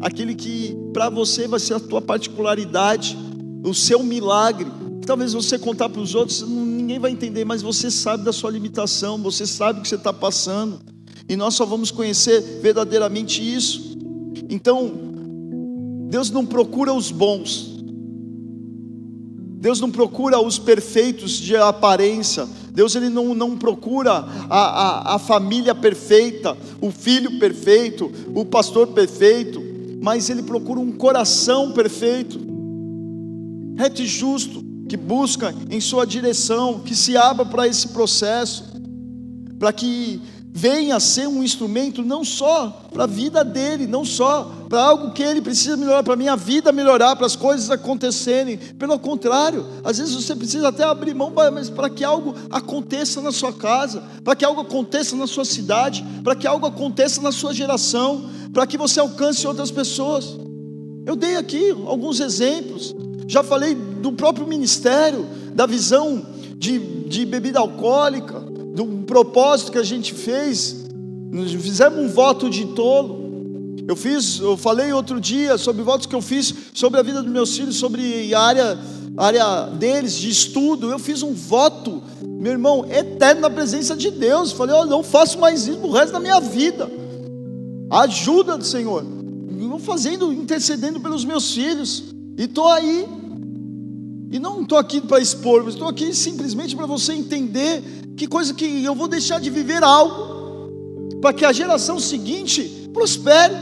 aquele que para você vai ser a tua particularidade, o seu milagre. Talvez você contar para os outros, ninguém vai entender, mas você sabe da sua limitação, você sabe o que você está passando, e nós só vamos conhecer verdadeiramente isso. Então, Deus não procura os bons, Deus não procura os perfeitos de aparência, Deus ele não, não procura a, a, a família perfeita, o filho perfeito, o pastor perfeito, mas Ele procura um coração perfeito, reto e justo, que busca em sua direção, que se abra para esse processo, para que venha a ser um instrumento não só para a vida dele, não só para algo que ele precisa melhorar, para a minha vida melhorar, para as coisas acontecerem. Pelo contrário, às vezes você precisa até abrir mão, para que algo aconteça na sua casa, para que algo aconteça na sua cidade, para que algo aconteça na sua geração, para que você alcance outras pessoas. Eu dei aqui alguns exemplos, já falei do próprio ministério, da visão de, de bebida alcoólica, do propósito que a gente fez, nós fizemos um voto de tolo. Eu fiz, eu falei outro dia sobre votos que eu fiz sobre a vida dos meus filhos, sobre a área, área deles de estudo. Eu fiz um voto, meu irmão, eterno na presença de Deus. Falei, oh, não faço mais isso o resto da minha vida. Ajuda do Senhor. Eu fazendo, intercedendo pelos meus filhos. E estou aí. E não estou aqui para expor, mas estou aqui simplesmente para você entender que coisa que eu vou deixar de viver algo para que a geração seguinte prospere.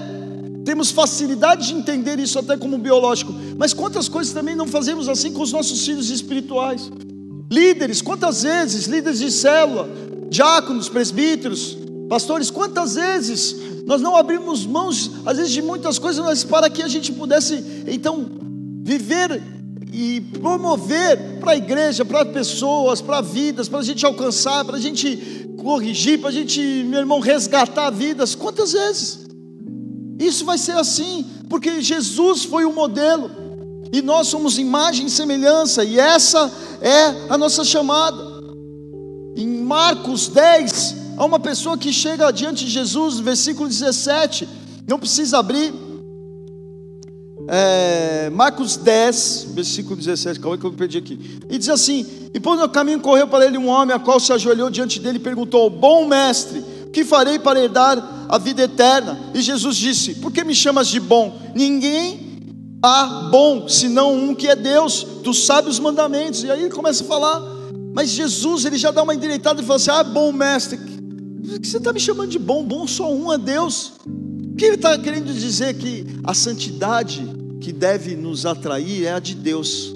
Temos facilidade de entender isso até como biológico, mas quantas coisas também não fazemos assim com os nossos filhos espirituais? Líderes, quantas vezes, líderes de célula, diáconos, presbíteros, pastores, quantas vezes nós não abrimos mãos, às vezes, de muitas coisas, mas para que a gente pudesse, então, viver e promover para a igreja, para pessoas, para vidas, para a gente alcançar, para a gente corrigir, para a gente, meu irmão, resgatar vidas. Quantas vezes? Isso vai ser assim, porque Jesus foi o modelo, e nós somos imagem e semelhança, e essa é a nossa chamada. Em Marcos 10, há uma pessoa que chega diante de Jesus, versículo 17, não precisa abrir, é, Marcos 10, versículo 17, calma que eu me perdi aqui. E diz assim: E por no caminho correu para ele um homem, a qual se ajoelhou diante dele e perguntou: Bom mestre, que farei para herdar a vida eterna? E Jesus disse: Por que me chamas de bom? Ninguém há bom senão um que é Deus, tu sabes os mandamentos. E aí ele começa a falar, mas Jesus ele já dá uma endireitada e fala assim: Ah, bom mestre, que você está me chamando de bom? Bom só um é Deus. O que ele está querendo dizer que a santidade que deve nos atrair é a de Deus.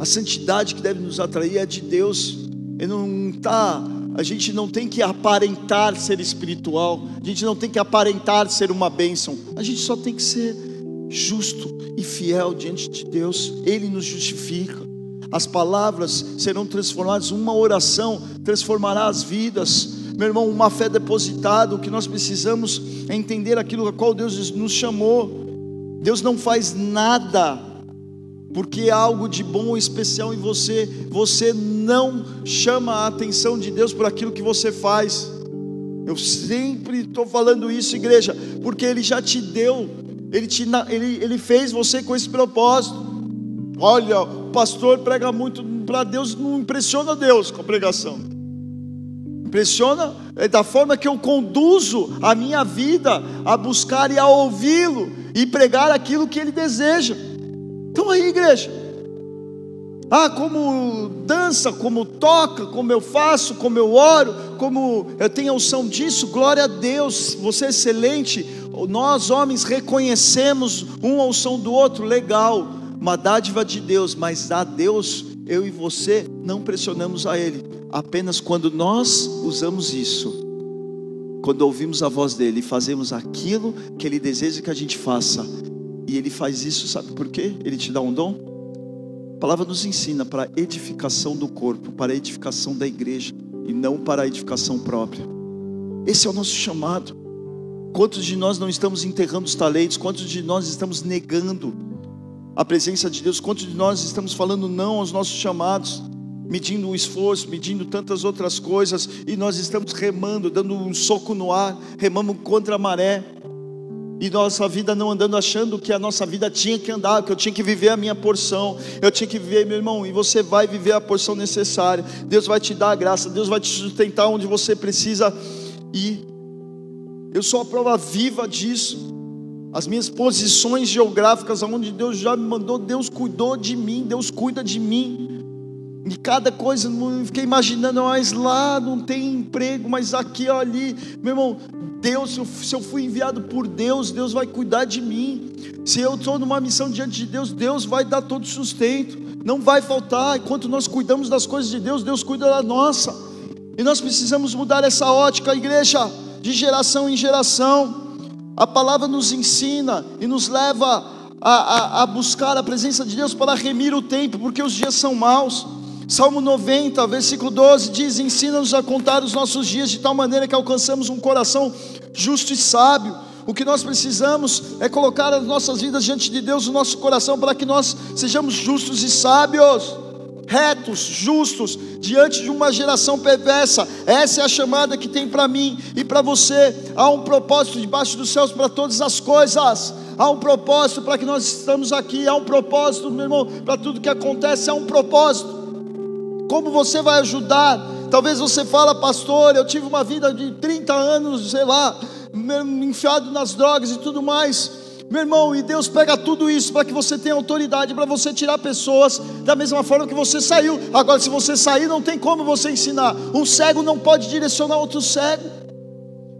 A santidade que deve nos atrair é a de Deus. Ele não tá, a gente não tem que aparentar ser espiritual. A gente não tem que aparentar ser uma bênção. A gente só tem que ser justo e fiel diante de Deus. Ele nos justifica. As palavras serão transformadas, uma oração transformará as vidas meu irmão, uma fé depositada, o que nós precisamos é entender aquilo a qual Deus nos chamou. Deus não faz nada porque é algo de bom ou especial em você. Você não chama a atenção de Deus por aquilo que você faz. Eu sempre estou falando isso, igreja, porque Ele já te deu, Ele, te, ele, ele fez você com esse propósito. Olha, o pastor prega muito para Deus, não impressiona Deus com a pregação. Impressiona é da forma que eu conduzo a minha vida a buscar e a ouvi-lo e pregar aquilo que ele deseja. Então aí, igreja. Ah, como dança, como toca, como eu faço, como eu oro, como eu tenho a unção disso, glória a Deus, você é excelente. Nós, homens, reconhecemos um a unção do outro, legal, uma dádiva de Deus, mas a Deus, eu e você, não pressionamos a Ele, apenas quando nós usamos isso, quando ouvimos a voz dele fazemos aquilo que ele deseja que a gente faça, e ele faz isso, sabe por quê? Ele te dá um dom. A palavra nos ensina para edificação do corpo, para edificação da igreja e não para a edificação própria. Esse é o nosso chamado. Quantos de nós não estamos enterrando os talentos? Quantos de nós estamos negando a presença de Deus? Quantos de nós estamos falando não aos nossos chamados? medindo o esforço, medindo tantas outras coisas, e nós estamos remando, dando um soco no ar, remamos contra a maré, e nossa vida não andando achando que a nossa vida tinha que andar, que eu tinha que viver a minha porção, eu tinha que viver, meu irmão, e você vai viver a porção necessária, Deus vai te dar a graça, Deus vai te sustentar onde você precisa ir. Eu sou a prova viva disso. As minhas posições geográficas, aonde Deus já me mandou, Deus cuidou de mim, Deus cuida de mim. E cada coisa, eu fiquei imaginando, mas lá não tem emprego, mas aqui ali, meu irmão, Deus, se eu fui enviado por Deus, Deus vai cuidar de mim. Se eu estou numa missão diante de Deus, Deus vai dar todo sustento, não vai faltar. Enquanto nós cuidamos das coisas de Deus, Deus cuida da nossa. E nós precisamos mudar essa ótica, igreja, de geração em geração. A palavra nos ensina e nos leva a, a, a buscar a presença de Deus para remir o tempo, porque os dias são maus. Salmo 90, versículo 12 diz: Ensina-nos a contar os nossos dias de tal maneira que alcançamos um coração justo e sábio. O que nós precisamos é colocar as nossas vidas diante de Deus, o nosso coração, para que nós sejamos justos e sábios, retos, justos, diante de uma geração perversa. Essa é a chamada que tem para mim e para você. Há um propósito debaixo dos céus para todas as coisas. Há um propósito para que nós estamos aqui. Há um propósito, meu irmão, para tudo que acontece. Há um propósito. Como você vai ajudar? Talvez você fala, pastor, eu tive uma vida de 30 anos, sei lá, enfiado nas drogas e tudo mais. Meu irmão, e Deus pega tudo isso para que você tenha autoridade para você tirar pessoas da mesma forma que você saiu. Agora, se você sair, não tem como você ensinar. Um cego não pode direcionar outro cego.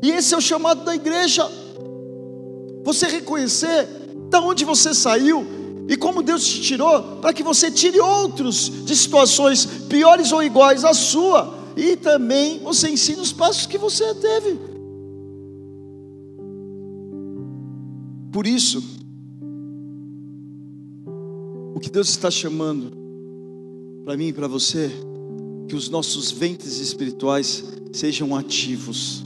E esse é o chamado da igreja. Você reconhecer da onde você saiu e como Deus te tirou, para que você tire outros de situações piores ou iguais à sua, e também você ensine os passos que você teve. Por isso, o que Deus está chamando para mim e para você, que os nossos ventres espirituais sejam ativos.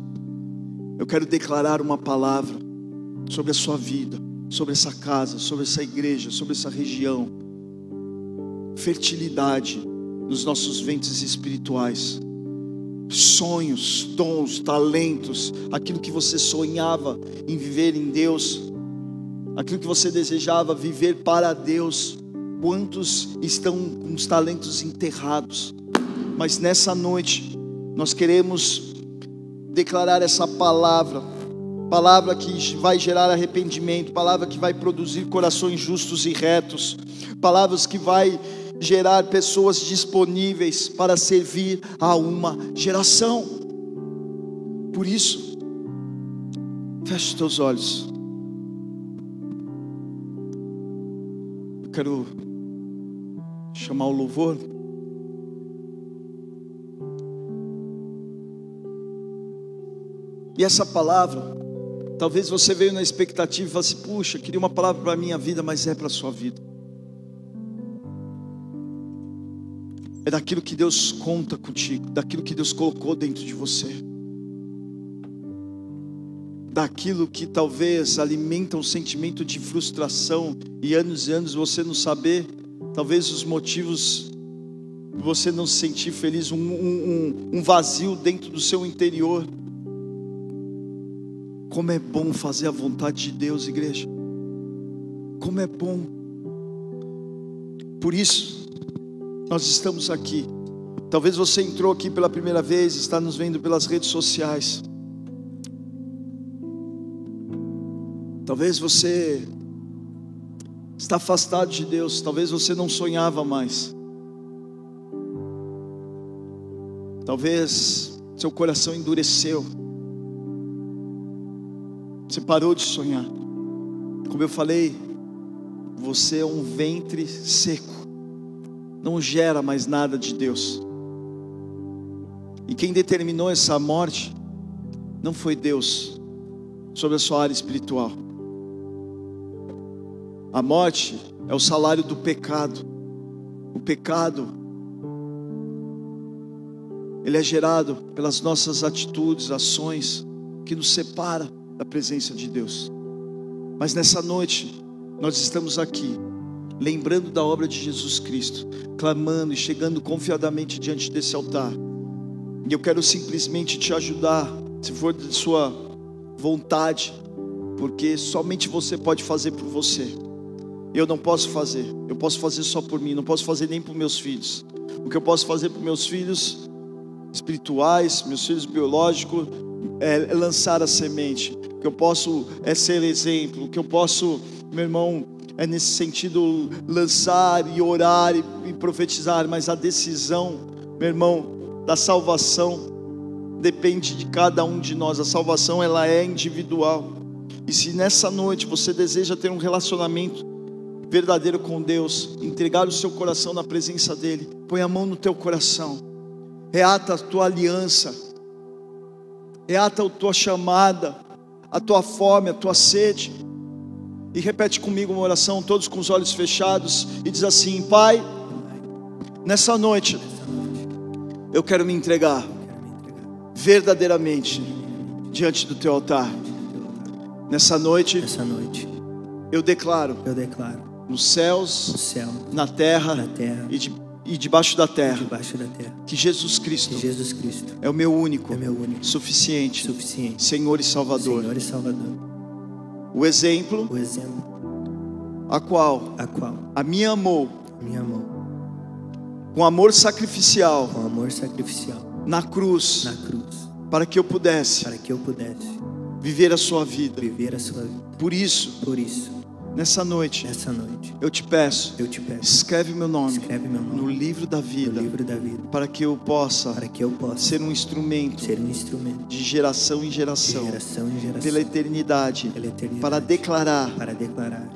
Eu quero declarar uma palavra sobre a sua vida sobre essa casa, sobre essa igreja, sobre essa região. Fertilidade nos nossos ventres espirituais. Sonhos, dons, talentos, aquilo que você sonhava em viver em Deus, aquilo que você desejava viver para Deus. Quantos estão com os talentos enterrados? Mas nessa noite, nós queremos declarar essa palavra palavra que vai gerar arrependimento, palavra que vai produzir corações justos e retos, palavras que vai gerar pessoas disponíveis para servir a uma geração. Por isso, feche os teus olhos. Quero chamar o louvor. E essa palavra Talvez você veio na expectativa e falou assim: puxa, queria uma palavra para a minha vida, mas é para a sua vida. É daquilo que Deus conta contigo, daquilo que Deus colocou dentro de você, daquilo que talvez alimenta um sentimento de frustração e anos e anos você não saber, talvez os motivos você não se sentir feliz, um, um, um vazio dentro do seu interior. Como é bom fazer a vontade de Deus, igreja. Como é bom. Por isso, nós estamos aqui. Talvez você entrou aqui pela primeira vez, está nos vendo pelas redes sociais. Talvez você está afastado de Deus, talvez você não sonhava mais. Talvez seu coração endureceu. Você parou de sonhar. Como eu falei, você é um ventre seco. Não gera mais nada de Deus. E quem determinou essa morte não foi Deus sobre a sua área espiritual. A morte é o salário do pecado. O pecado ele é gerado pelas nossas atitudes, ações que nos separa da presença de Deus. Mas nessa noite nós estamos aqui lembrando da obra de Jesus Cristo, clamando e chegando confiadamente diante desse altar. E eu quero simplesmente te ajudar, se for de sua vontade, porque somente você pode fazer por você. Eu não posso fazer, eu posso fazer só por mim, não posso fazer nem por meus filhos. O que eu posso fazer por meus filhos espirituais, meus filhos biológicos, é lançar a semente. O que eu posso é ser exemplo. O que eu posso, meu irmão, é nesse sentido lançar e orar e, e profetizar, mas a decisão, meu irmão, da salvação depende de cada um de nós. A salvação ela é individual. E se nessa noite você deseja ter um relacionamento verdadeiro com Deus, entregar o seu coração na presença dele, põe a mão no teu coração. Reata a tua aliança. Reata a tua chamada, a tua fome, a tua sede. E repete comigo uma oração, todos com os olhos fechados, e diz assim: Pai, nessa noite, eu quero me entregar verdadeiramente diante do teu altar. Nessa noite, Nessa noite, eu declaro eu declaro nos céus, no céu, na terra, na terra e, de, e debaixo da terra debaixo da terra, que Jesus Cristo que Jesus Cristo é o meu único, é meu único, suficiente suficiente, Senhor e Salvador. Senhor e Salvador. O exemplo O exemplo a qual a qual a amou me amou com amor sacrificial com amor sacrificial na cruz na cruz, para que eu pudesse para que eu pudesse viver a sua vida. viver a sua vida. Por isso, Por isso, nessa noite, nessa noite, eu te peço, eu te peço, escreve meu nome escreve meu no nome livro da no vida, livro da vida, para que eu possa para que eu possa ser um instrumento ser um instrumento de geração em geração, geração em geração, pela eternidade, pela eternidade, para declarar para declarar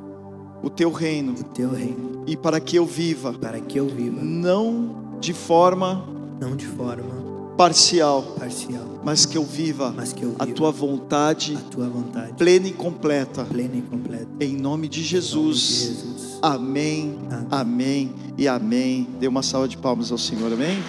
o teu reino o teu reino, e para que eu viva para que eu viva não de forma não de forma parcial, parcial, mas que eu viva que eu a viva tua vontade a tua vontade plena e completa. plena e completa. Em nome Em nome de Jesus. Jesus. Amém, Amém. amém e amém. Dê uma salva de palmas ao Senhor, amém?